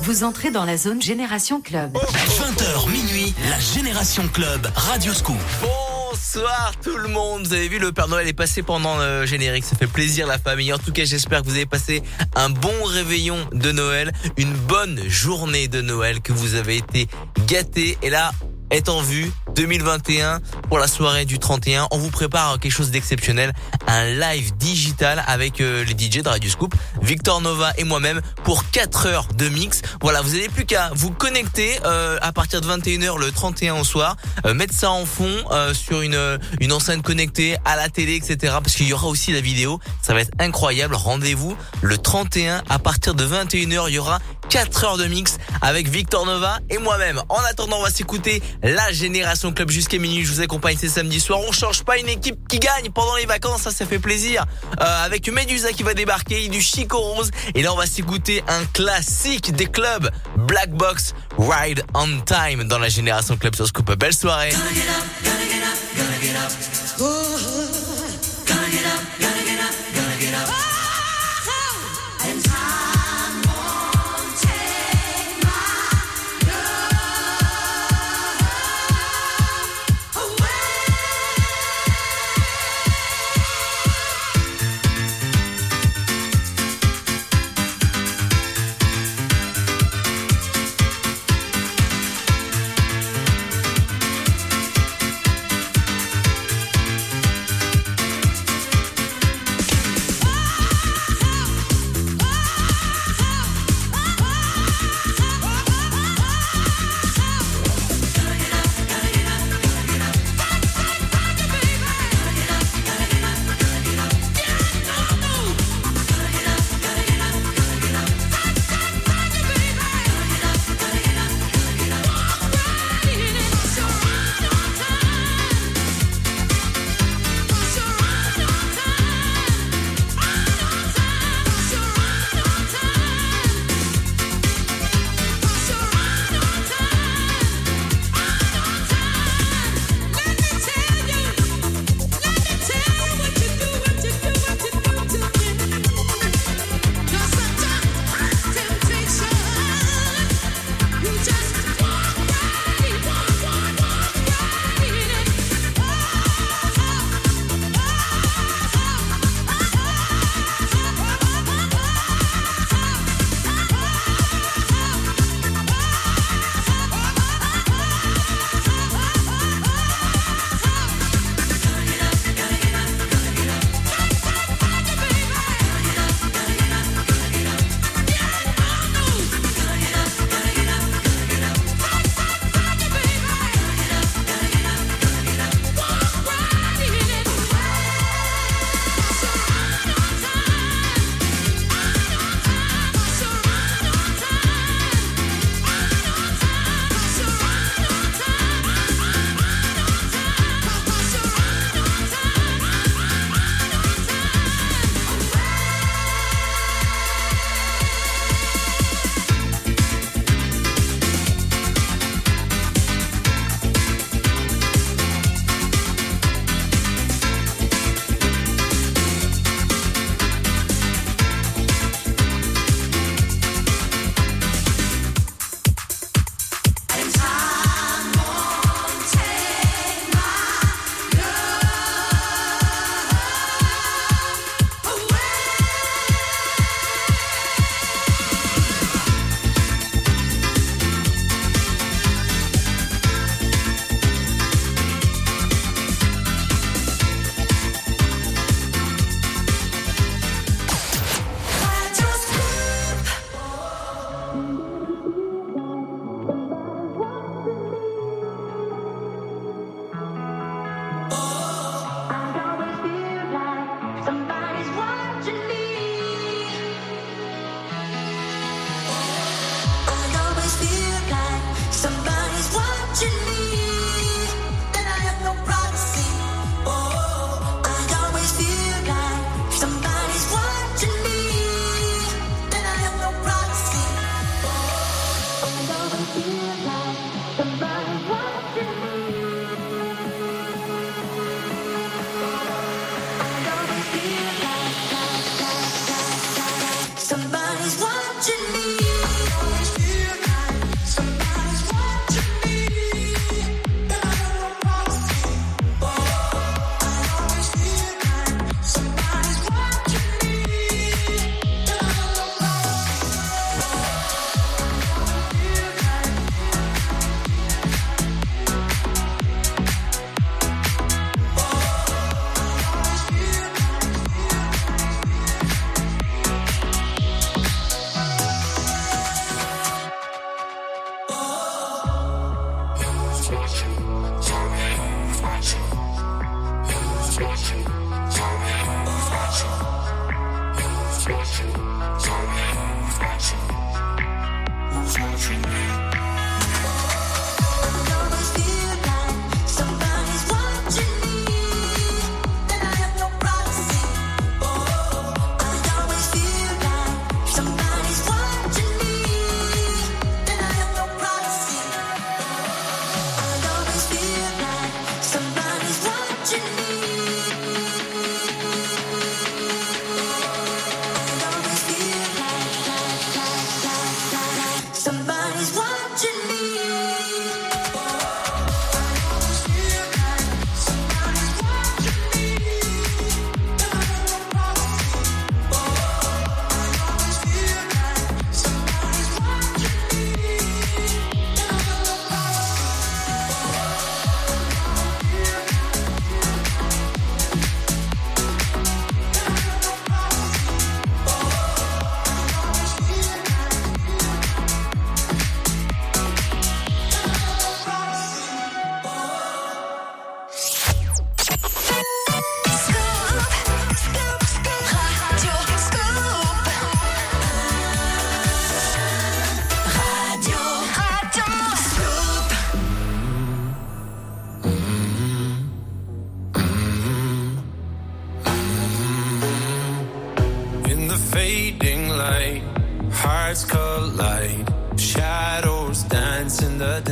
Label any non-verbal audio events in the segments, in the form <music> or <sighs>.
Vous entrez dans la zone Génération Club. 20h minuit, la Génération Club, Radio Scoop. Bonsoir tout le monde. Vous avez vu, le Père Noël est passé pendant le générique. Ça fait plaisir la famille. En tout cas, j'espère que vous avez passé un bon réveillon de Noël, une bonne journée de Noël, que vous avez été gâtés. Et là, est en vue 2021 pour la soirée du 31. On vous prépare quelque chose d'exceptionnel, un live digital avec euh, les DJ de Radio Scoop, Victor Nova et moi-même pour 4 heures de mix. Voilà, vous n'avez plus qu'à vous connecter euh, à partir de 21h le 31 au soir, euh, mettre ça en fond sur une une enceinte connectée à la télé, etc. Parce qu'il y aura aussi la vidéo. Ça va être incroyable. Rendez-vous le 31 à partir de 21h. Il y aura 4 heures de mix avec Victor Nova et moi-même. En attendant, on va s'écouter la Génération Club jusqu'à minuit. Je vous accompagne ces samedis soirs. On change pas une équipe qui gagne pendant les vacances. Ça, ça fait plaisir. Euh, avec Medusa qui va débarquer, du Chico Rose. Et là, on va s'écouter un classique des clubs. Black Box Ride on Time dans la Génération Club sur Scoop. Belle soirée.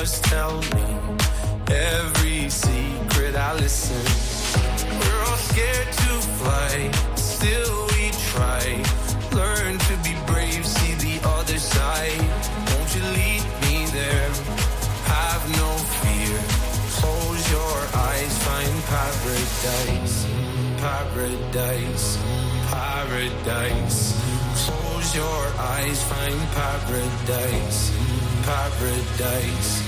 just tell me every secret I listen. We're all scared to fly, still we try. Learn to be brave, see the other side. Won't you lead me there? Have no fear. Close your eyes, find paradise, paradise, paradise. Close your eyes, find paradise, paradise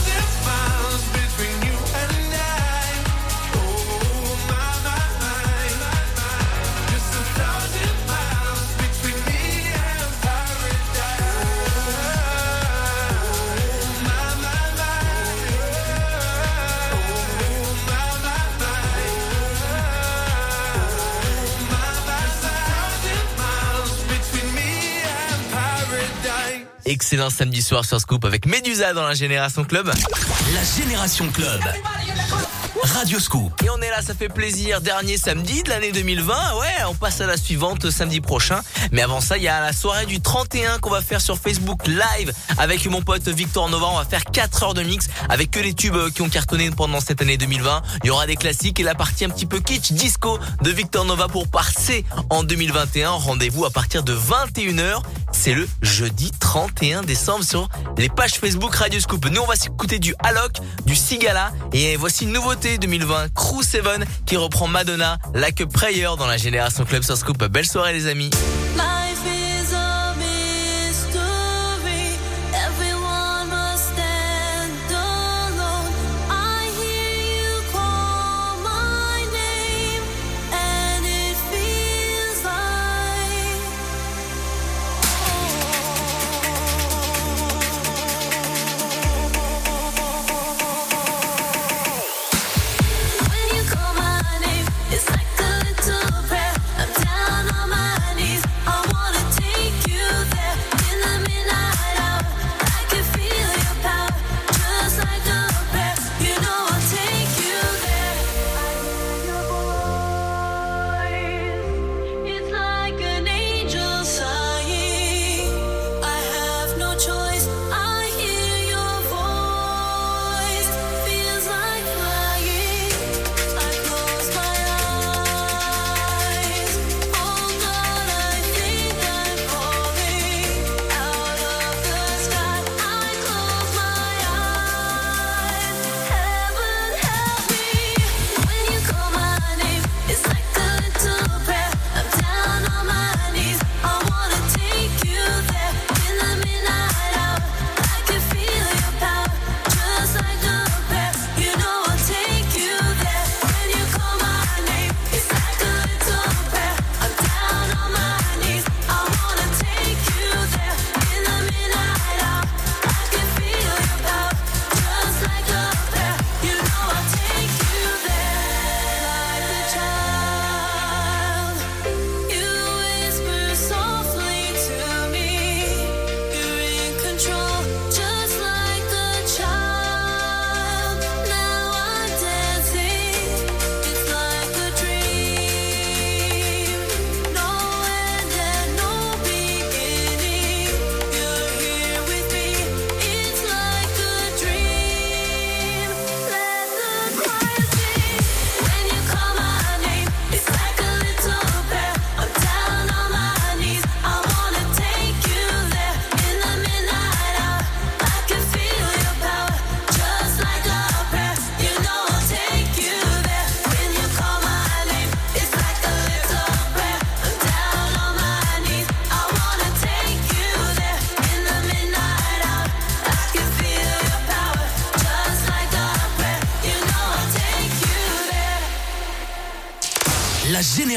Excellent samedi soir sur Scoop avec Medusa dans la Génération Club. La Génération Club. Radio Scoop. Et on est là, ça fait plaisir. Dernier samedi de l'année 2020. Ouais, on passe à la suivante samedi prochain. Mais avant ça, il y a la soirée du 31 qu'on va faire sur Facebook Live avec mon pote Victor Nova. On va faire 4 heures de mix avec que les tubes qui ont cartonné pendant cette année 2020. Il y aura des classiques et la partie un petit peu kitsch disco de Victor Nova pour passer en 2021. Rendez-vous à partir de 21h c'est le jeudi 31 décembre sur les pages Facebook Radio Scoop. Nous, on va s'écouter du Alok, du Sigala. Et voici une nouveauté 2020, Crew 7 qui reprend Madonna, Like a Prayer dans la Génération Club sur Scoop. Belle soirée les amis.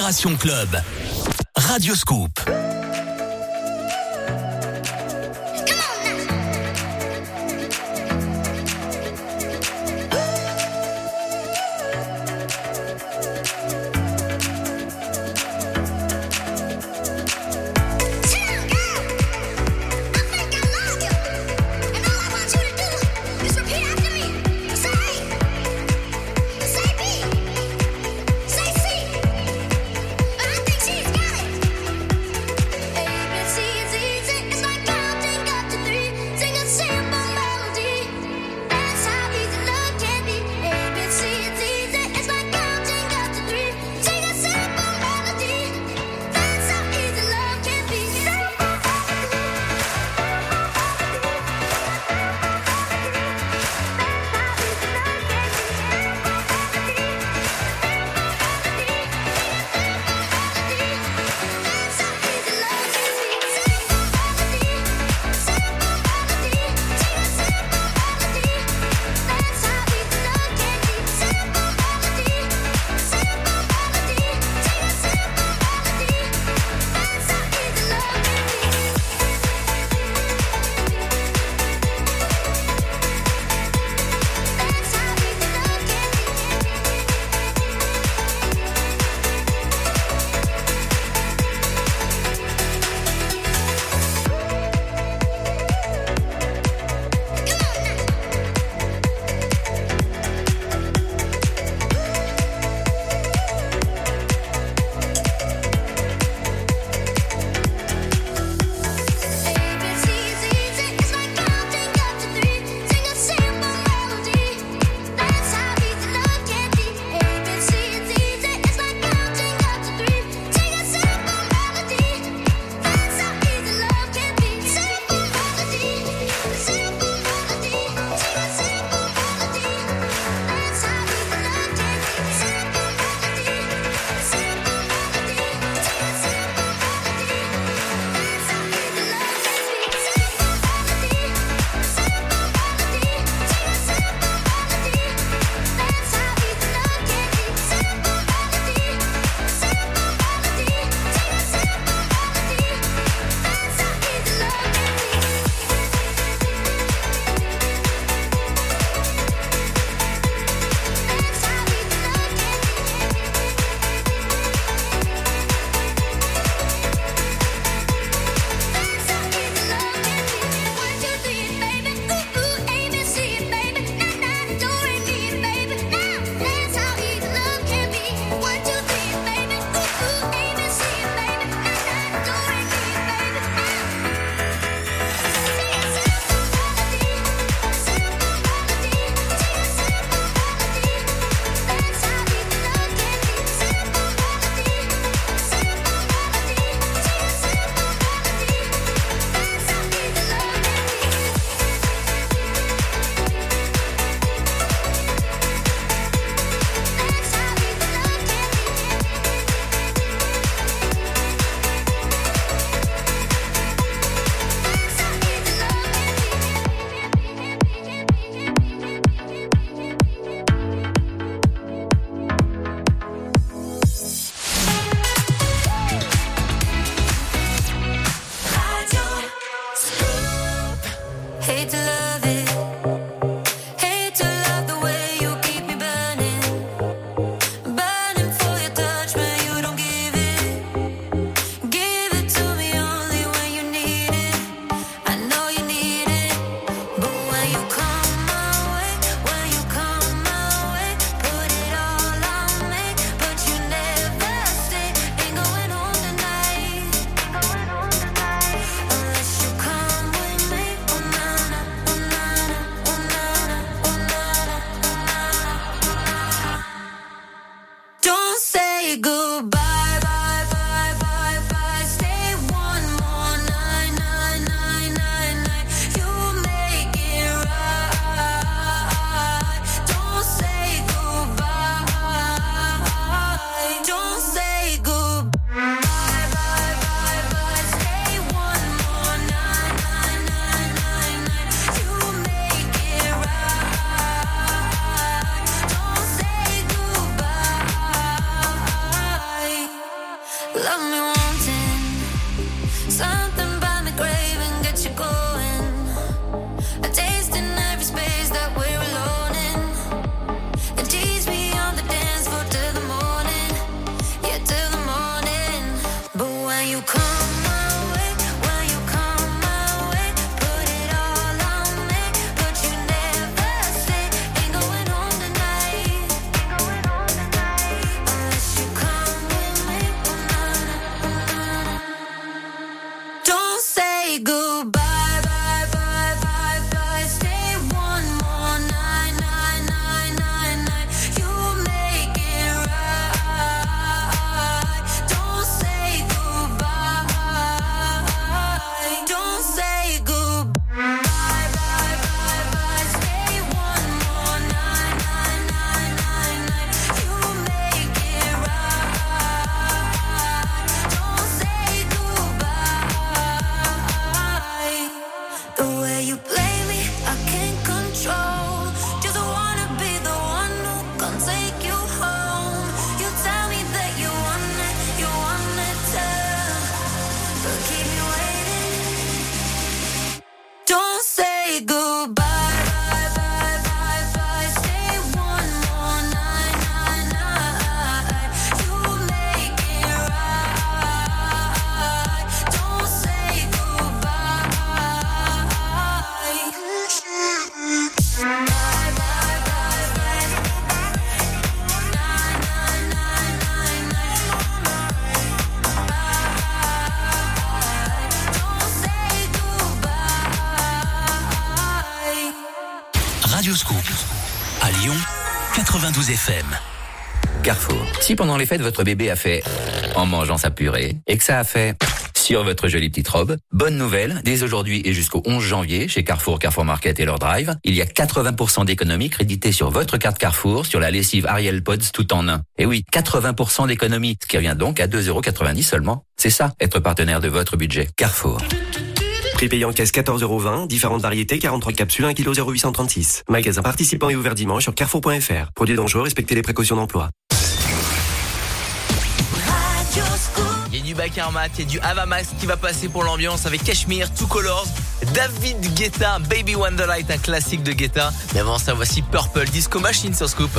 Génération Club. Radio Scoop. Pendant les fêtes votre bébé a fait en mangeant sa purée et que ça a fait sur votre jolie petite robe, bonne nouvelle, dès aujourd'hui et jusqu'au 11 janvier chez Carrefour, Carrefour Market et leur drive, il y a 80% d'économies créditées sur votre carte Carrefour sur la lessive Ariel Pods tout en un. Et oui, 80% d'économies, ce qui revient donc à 2,90€ seulement. C'est ça, être partenaire de votre budget. Carrefour. Prix payant caisse 14,20€, différentes variétés, 43 capsules, 1 kg 0836. Magasin participant et ouvert dimanche sur carrefour.fr. Produits dangereux, respectez les précautions d'emploi. Du y a du Avamax qui va passer pour l'ambiance avec Cashmere, Two Colors, David Guetta, Baby Wonderlight, un classique de Guetta. Mais avant ça, voici Purple Disco Machine sur Scoop.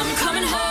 I'm coming home.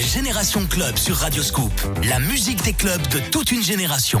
Génération Club sur Radioscoop. La musique des clubs de toute une génération.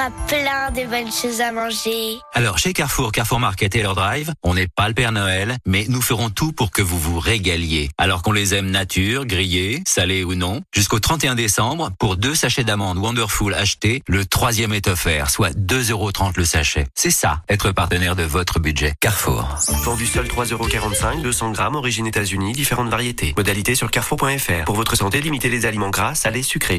Aura plein de bonnes choses à manger. Alors, chez Carrefour, Carrefour Market et leur drive, on n'est pas le Père Noël, mais nous ferons tout pour que vous vous régaliez. Alors qu'on les aime nature, grillés, salés ou non, jusqu'au 31 décembre, pour deux sachets d'amandes Wonderful achetés, le troisième est offert, soit 2,30€ le sachet. C'est ça, être partenaire de votre budget. Carrefour. Vendu seul 3,45€, 200 grammes, origine États-Unis, différentes variétés. Modalité sur carrefour.fr. Pour votre santé, limitez les aliments gras, salés, sucrés.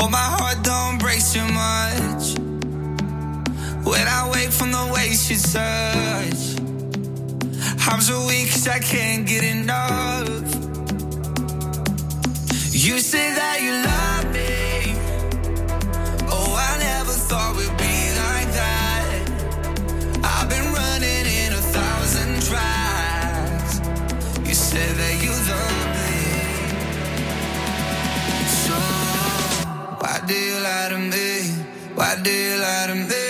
hope my heart don't break too much. When I wake from the way she touch, I'm so weak 'cause I can't get enough. You say that you love me. Oh, I never thought we'd do you lie to me? Why do you lie to me?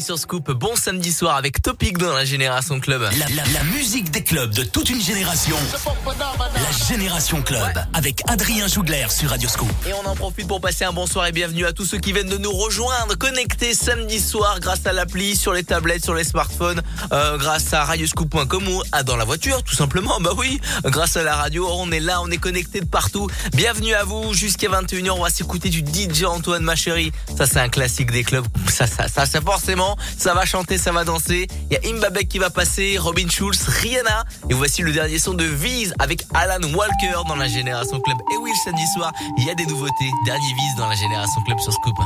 Sur Scoop. Bon samedi soir avec Topic dans la Génération Club. La musique des clubs de toute une génération. Génération Club avec Adrien Jougler sur Radio Scoop. Et on en profite pour passer un bonsoir et bienvenue à tous ceux qui viennent de nous rejoindre, connectés samedi soir grâce à l'appli sur les tablettes, sur les smartphones, euh, grâce à radioscoop.com ou à dans la voiture tout simplement. Bah oui, grâce à la radio, on est là, on est connecté de partout. Bienvenue à vous jusqu'à 21h, on va s'écouter du DJ Antoine ma chérie. Ça c'est un classique des clubs. Ça ça ça, ça forcément, ça va chanter, ça va danser. Il y a Imbabek qui va passer, Robin Schulz, Rihanna et voici le dernier son de Vise avec Alan Walker dans la Génération Club. Et oui, le samedi soir, il y a des nouveautés. Dernier Vise dans la Génération Club sur Scoop.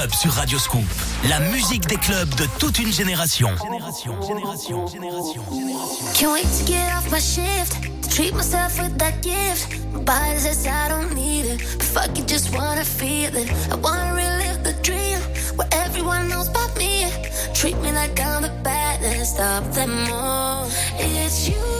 Club sur Radio Scoop. La musique des clubs de toute une génération. Génération, génération, génération, Can't wait to get off my shift. Treat myself with that gift. My body says I don't need it. But fuck it, just wanna feel it. I wanna relive the dream. Where everyone knows about me. Treat me like I'm the baddest of them all. It's you.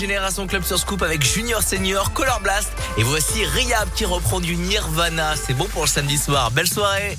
Génération Club sur Scoop avec Junior Senior, Color Blast. Et voici Riab qui reprend du Nirvana. C'est bon pour le samedi soir. Belle soirée.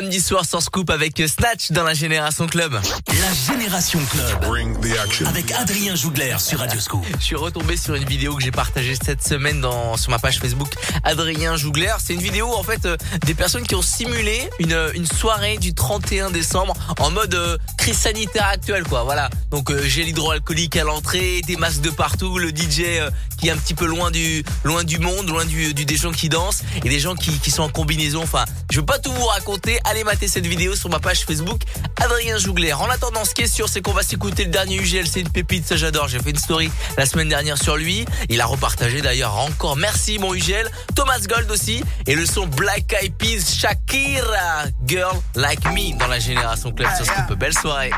Samedi soir sur Scoop avec Snatch dans la Génération Club. La Génération Club. Avec Adrien Jougler sur Radio Scoop. Je suis retombé sur une vidéo que j'ai partagée cette semaine dans, sur ma page Facebook Adrien Jougler. C'est une vidéo en fait euh, des personnes qui ont simulé une, euh, une soirée du 31 décembre en mode euh, crise sanitaire actuelle quoi. Voilà. Donc euh, gel hydroalcoolique à l'entrée, des masques de partout, le DJ euh, qui est un petit peu loin du loin du monde, loin du, du des gens qui dansent et des gens qui, qui sont en combinaison. Enfin, je veux pas tout vous raconter. Allez mater cette vidéo sur ma page Facebook Adrien Jougler. En attendant, ce qui est sûr, c'est qu'on va s'écouter le dernier UGL. C'est une pépite, ça j'adore. J'ai fait une story la semaine dernière sur lui. Il a repartagé d'ailleurs encore. Merci mon UGL. Thomas Gold aussi. Et le son Black Eyed Peas Shakira. Girl Like Me dans la Génération Club sur Scoop. Belle soirée.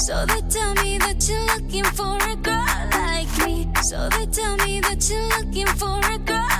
So they tell me that you're looking for a girl like me. So they tell me that you're for a girl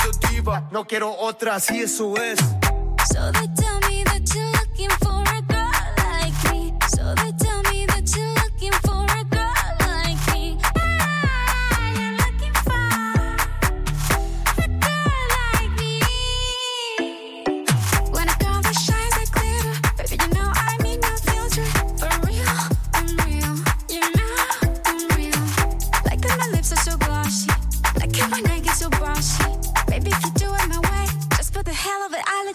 a diva. No quiero otra, así eso es. So they tell me that you're looking for a girl like me. So they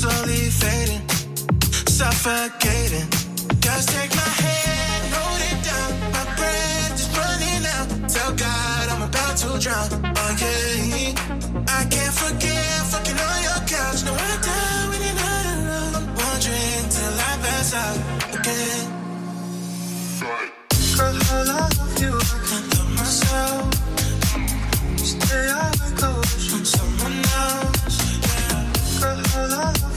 slowly fading, suffocating. Just take my hand, hold it down. My breath is running out. Tell God I'm about to drown. Oh yeah, I can't forget fucking on your couch. No, I die when you're not alone. I'm wondering till I pass out again. Girl, I love you, I can't love myself. Stay out of the ocean, someone else.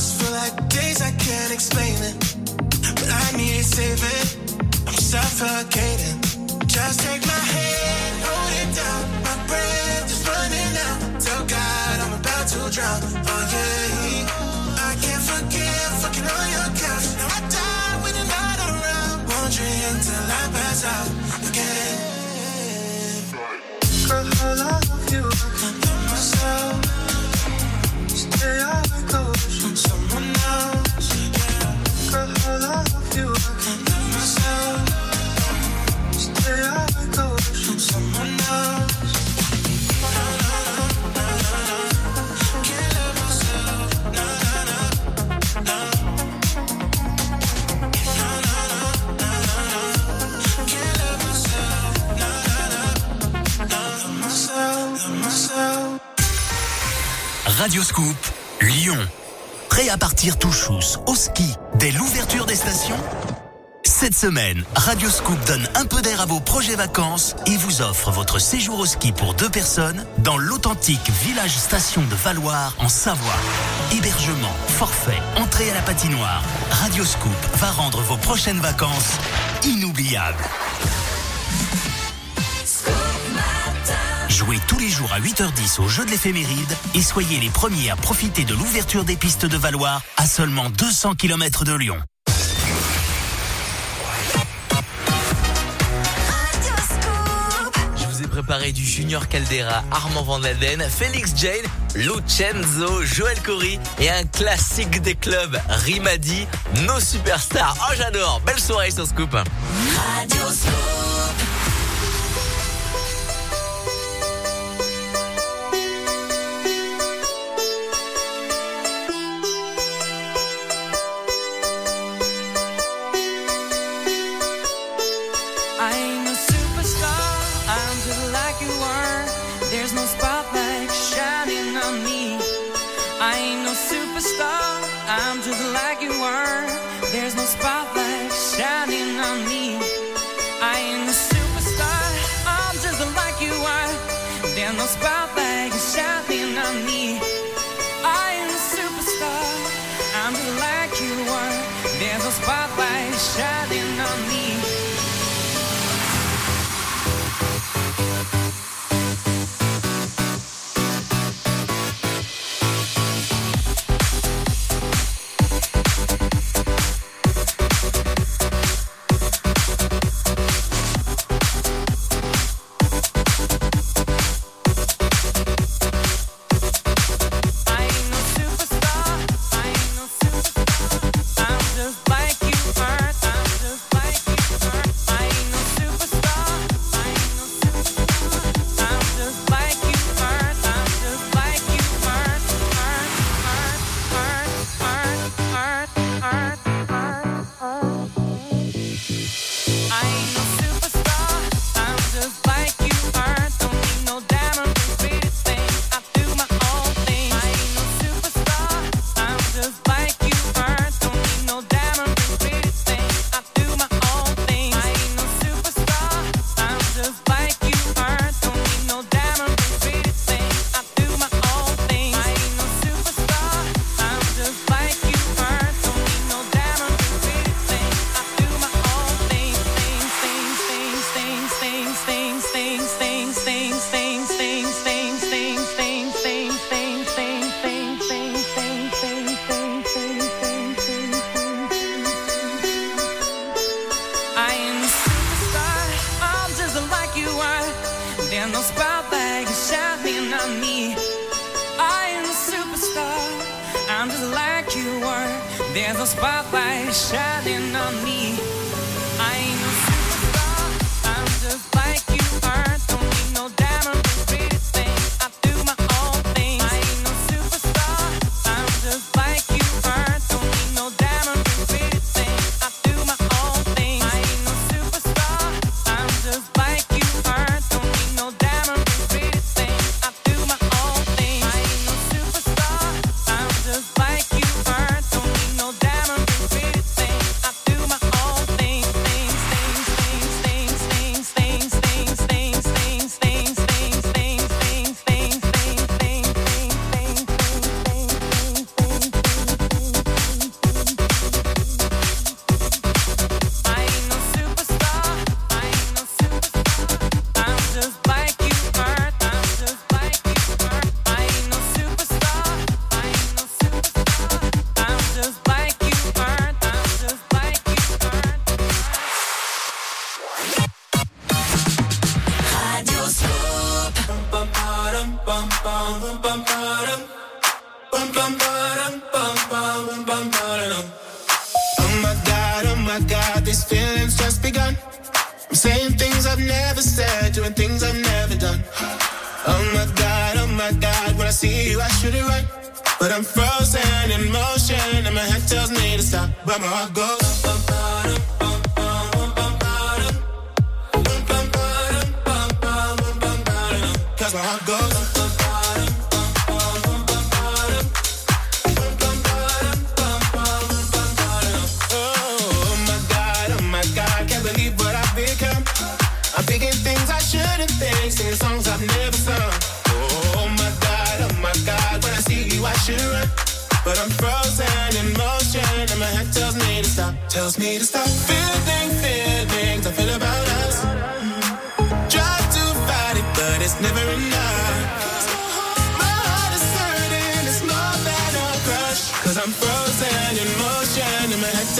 lost for like days, I can't explain it. But I need saving. I'm suffocating. Just take my hand, hold it down. My breath is running out. Tell God I'm about to drown. Oh yeah, I can't forgive fucking on your couch. Now I die when you're not around. Wondering until I pass out again. Girl, I love you. I love myself. Stay awake. Radioscoop, Lyon. Prêt à partir tout chousse, au ski, dès l'ouverture des stations? Cette semaine, Radioscoop donne un peu d'air à vos projets vacances et vous offre votre séjour au ski pour deux personnes dans l'authentique village station de Valoir en Savoie. Hébergement, forfait, entrée à la patinoire. Radioscoop va rendre vos prochaines vacances inoubliables. Jouez tous les jours à 8h10 au jeu de l'éphéméride et soyez les premiers à profiter de l'ouverture des pistes de Valois à seulement 200 km de Lyon. Je vous ai préparé du Junior Caldera, Armand Van Laden, Félix Jane, Lucenzo, Joël Corry et un classique des clubs, Rimadi, nos superstars. Oh, j'adore! Belle soirée sur Scoop! Radio Scoop.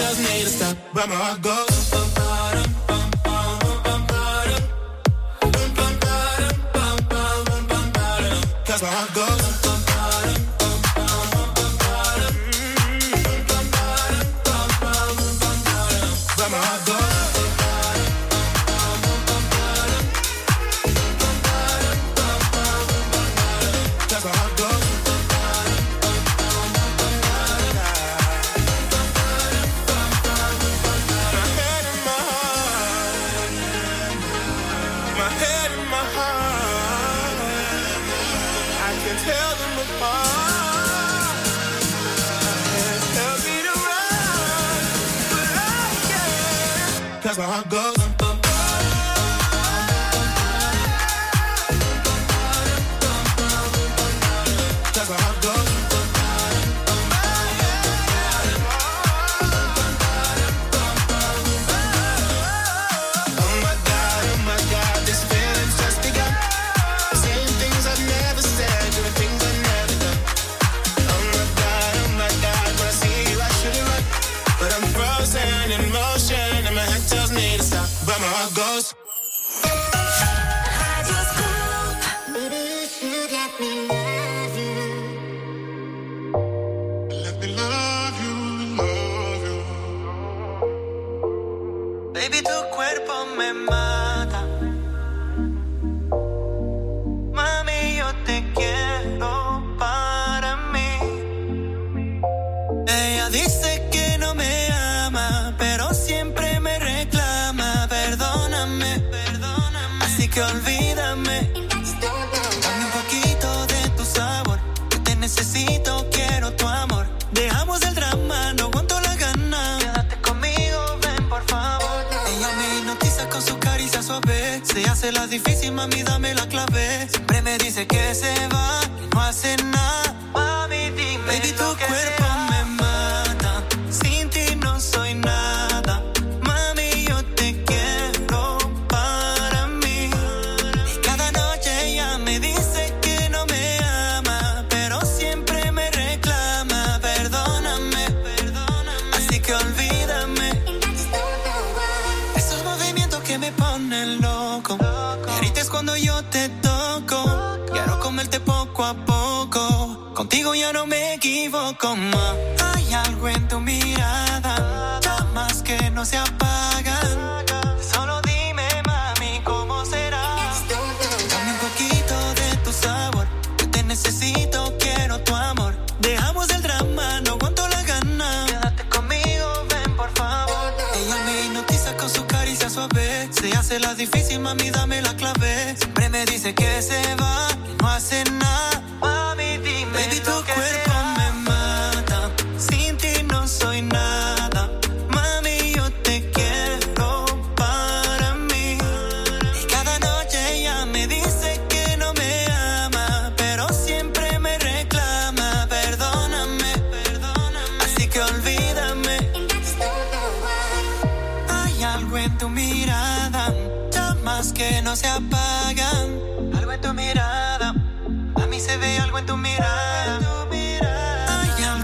tells me to stop, but my heart goes. Cause my heart goes.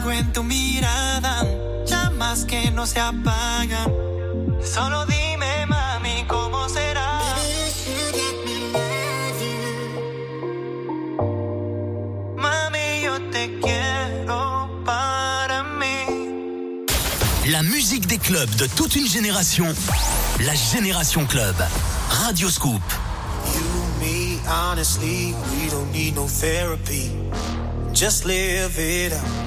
algo en tu mirada, llamas que no se apagan. Solo dime, mami, cómo será? Mami, yo te quiero para mí. La musique des clubs de toute une génération. La Génération Club. Radio Scoop. You, me, honestly, we don't need no therapy. Just live it out.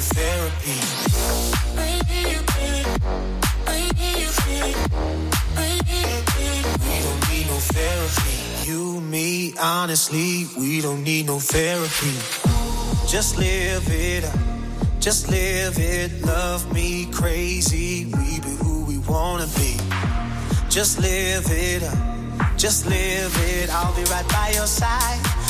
Therapy. We don't need no therapy. You, me, honestly, we don't need no therapy. Just live it up. Just live it. Love me crazy. We be who we wanna be. Just live it up. Just live it. I'll be right by your side.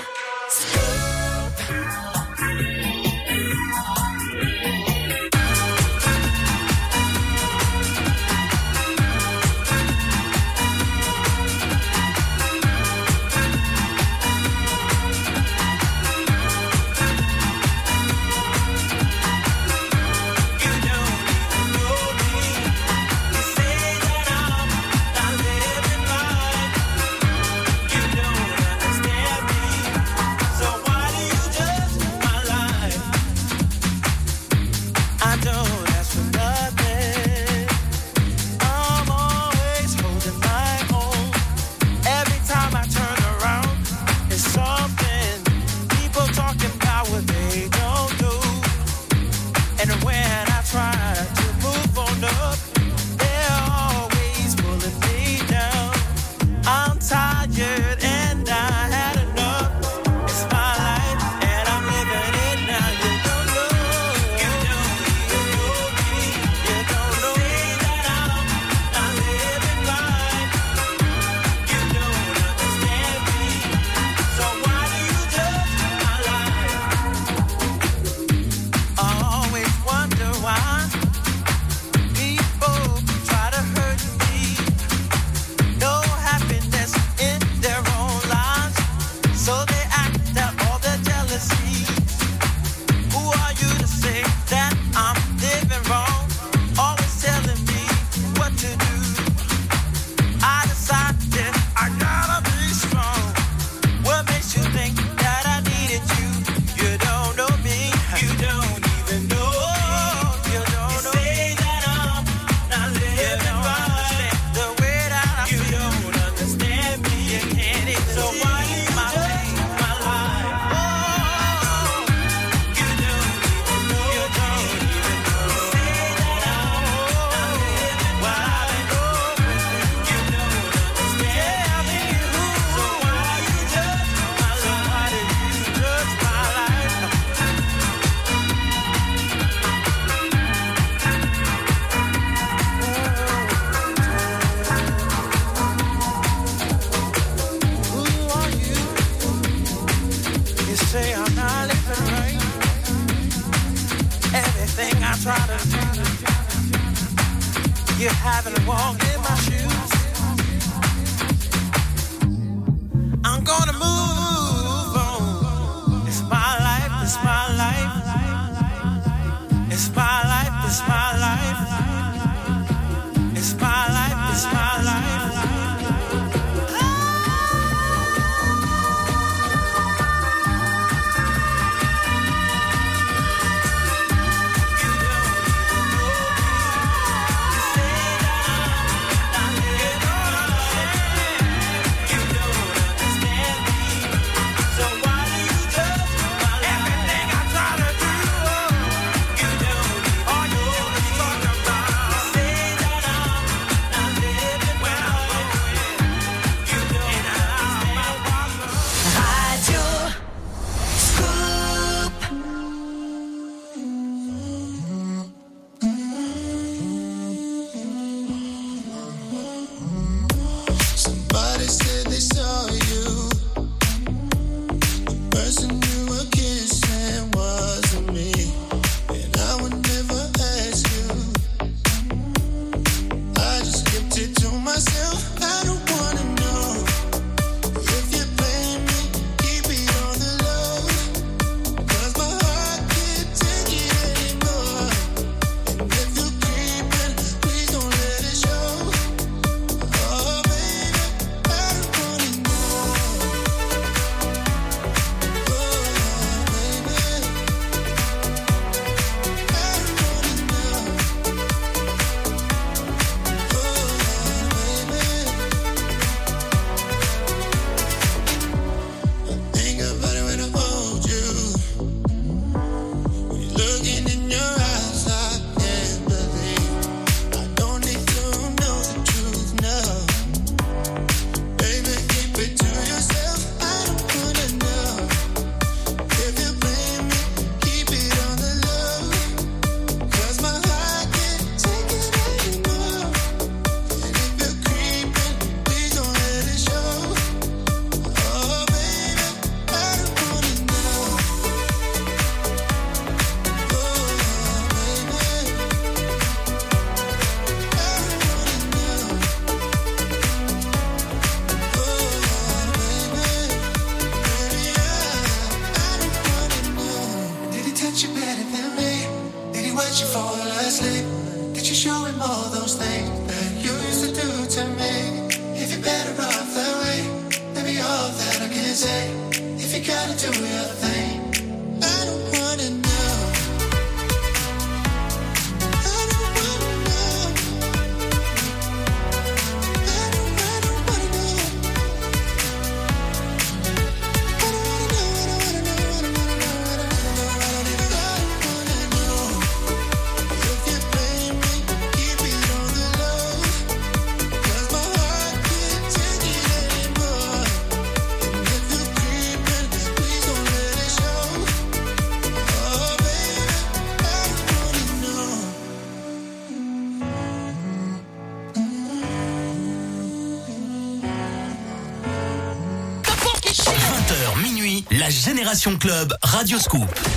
Club Radio Scoop.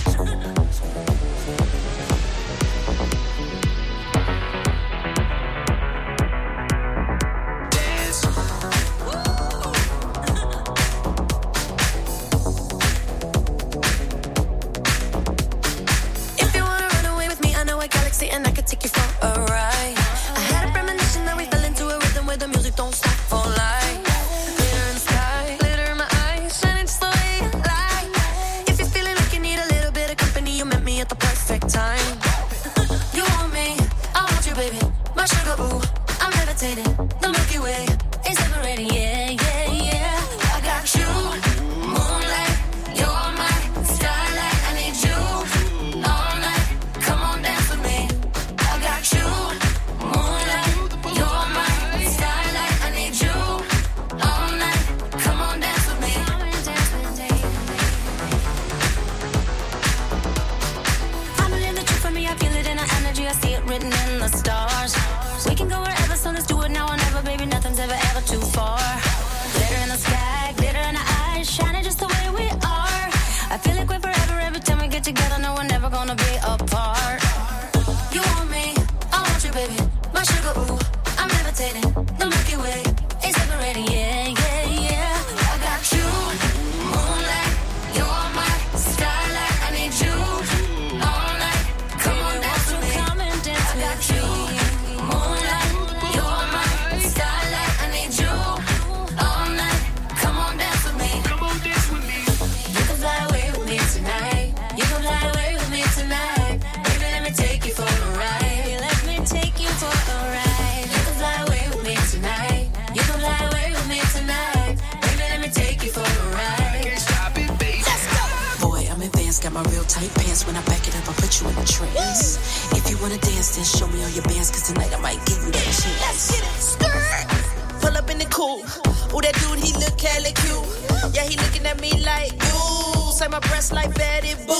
My real tight pants. When I back it up, I put you in a trance. If you wanna dance, then show me all your bands, cause tonight I might give you that chance. Let's get it. Skirt. Pull up in the coupe. Ooh, that dude, he look hella cute. Yeah, he looking at me like, ooh, say my breasts like Betty Boo.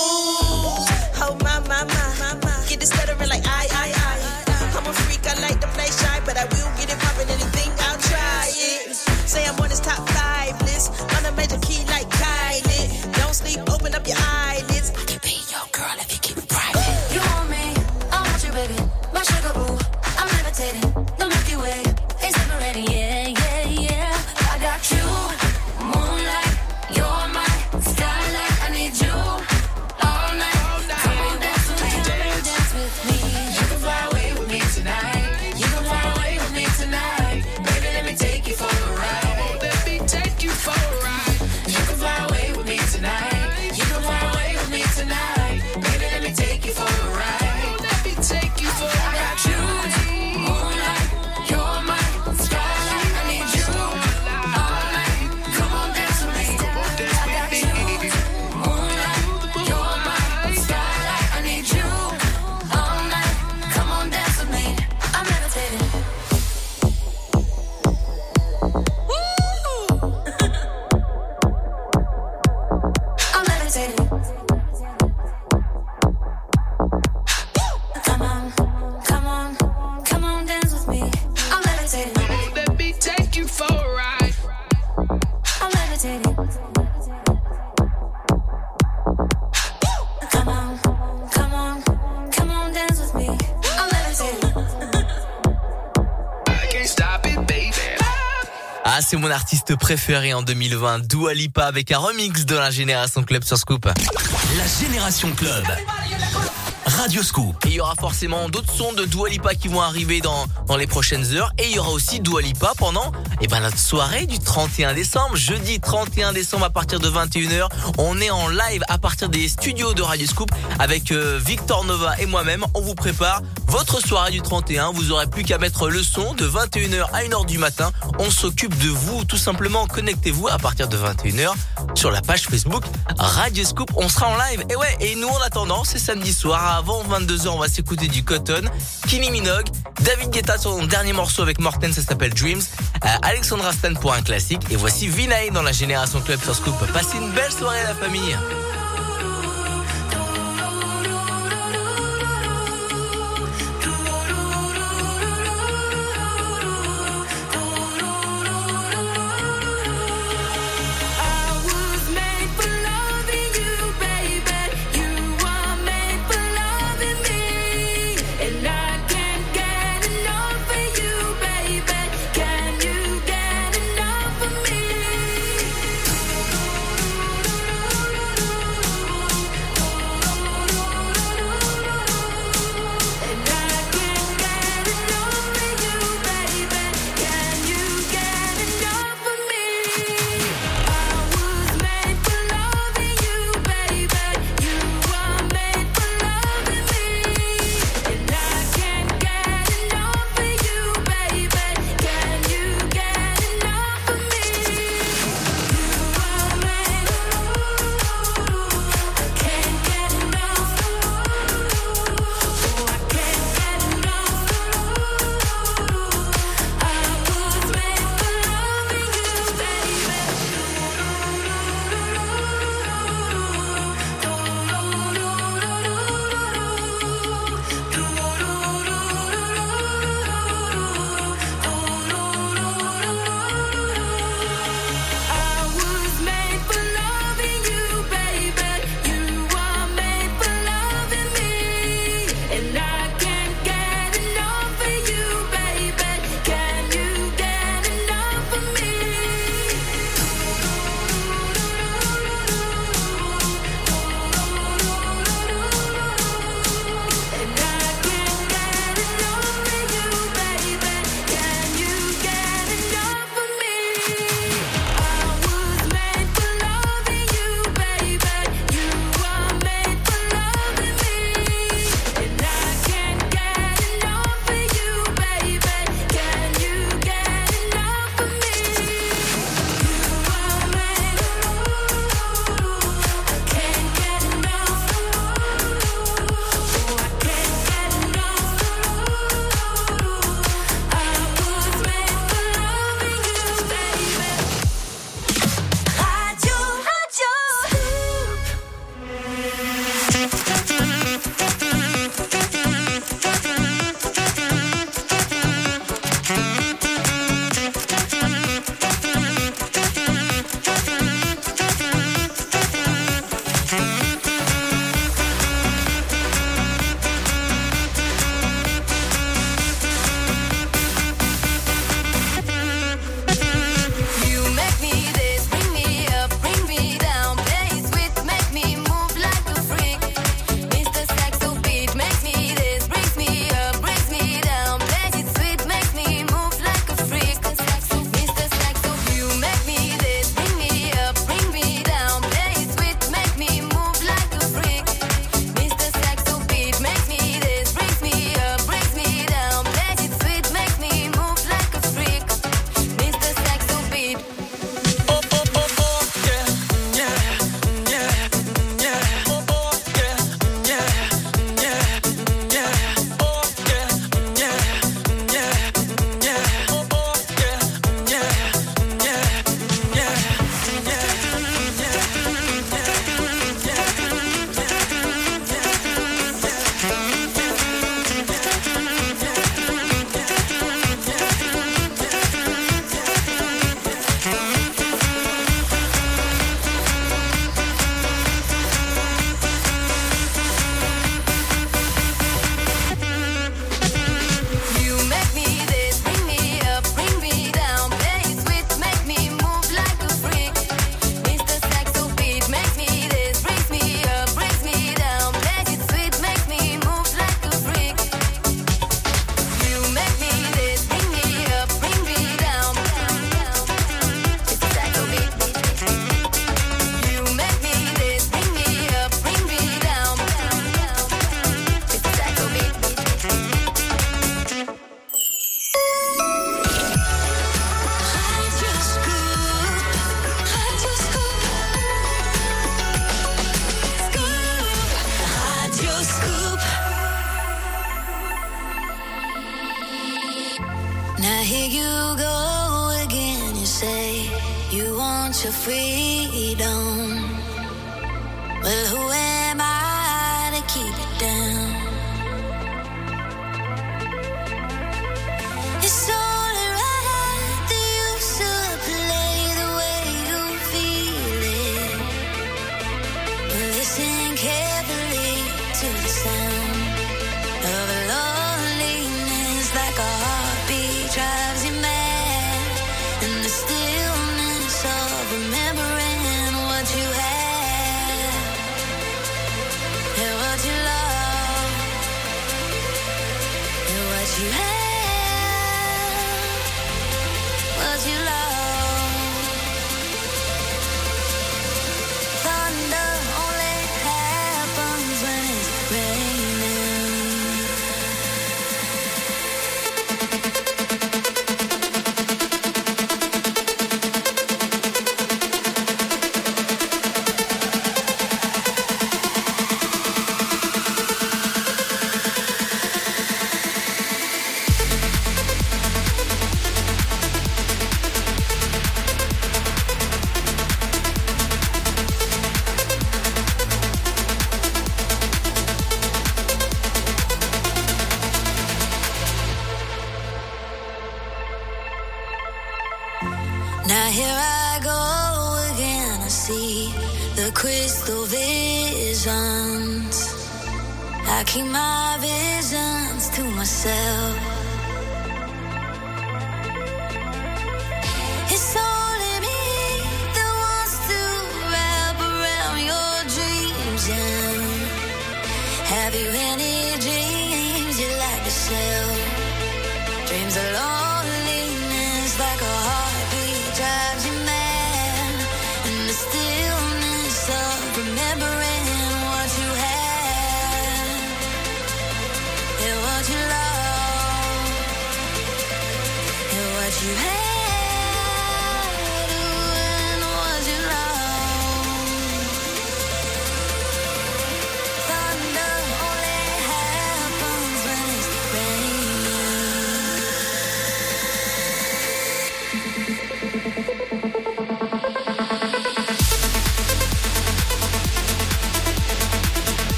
Oh, my, my, my, my, my. Get it stuttering like, I, I, I. I'm a freak, I like Ah, c'est mon artiste préféré en 2020, Dua Lipa avec un remix de la Génération Club sur Scoop. La Génération Club. Radio Scoop. Et il y aura forcément d'autres sons de Dua Lipa qui vont arriver dans, dans les prochaines heures. Et il y aura aussi Dua Lipa pendant eh ben, notre soirée du 31 décembre. Jeudi 31 décembre à partir de 21h. On est en live à partir des studios de Radio Scoop avec euh, Victor Nova et moi-même. On vous prépare votre soirée du 31. Vous aurez plus qu'à mettre le son de 21h à 1h du matin. On s'occupe de vous tout simplement. Connectez-vous à partir de 21h sur la page Facebook Radio Scoop. On sera en live. Et ouais, et nous en attendant, c'est samedi soir avant 22h, on va s'écouter du Cotton, Kylie Minogue, David Guetta sur son dernier morceau avec Morten, ça s'appelle Dreams, euh, Alexandra Stan pour un classique et voici Vinay dans la Génération Club sur Scoop. Passez une belle soirée la famille.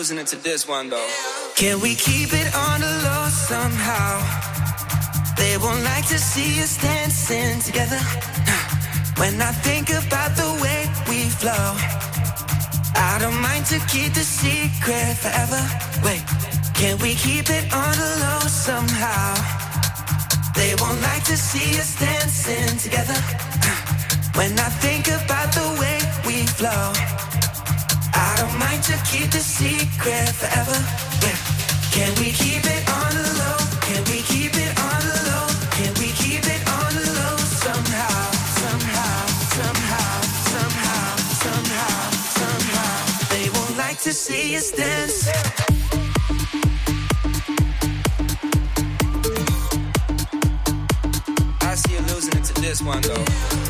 Losing it to this one though. Can we keep it on the low somehow? They won't like to see us dancing together. <sighs> When I think about the way we flow, I don't mind to keep the secret forever. Wait, can we keep it on the low somehow? They won't like to see us dancing together. <sighs> When I think about the way we flow, I mind to keep the secret forever. Yeah. Can we keep it on the low? Can we keep it on the low? Can we keep it on the low somehow? Somehow, somehow, somehow, somehow, somehow. They won't like to see us dance. I see you losing it to this one though.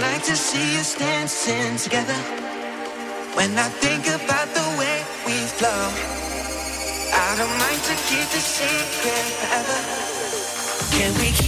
Like to see us dancing together. When I think about the way we flow, I don't mind to keep the secret forever. Can we keep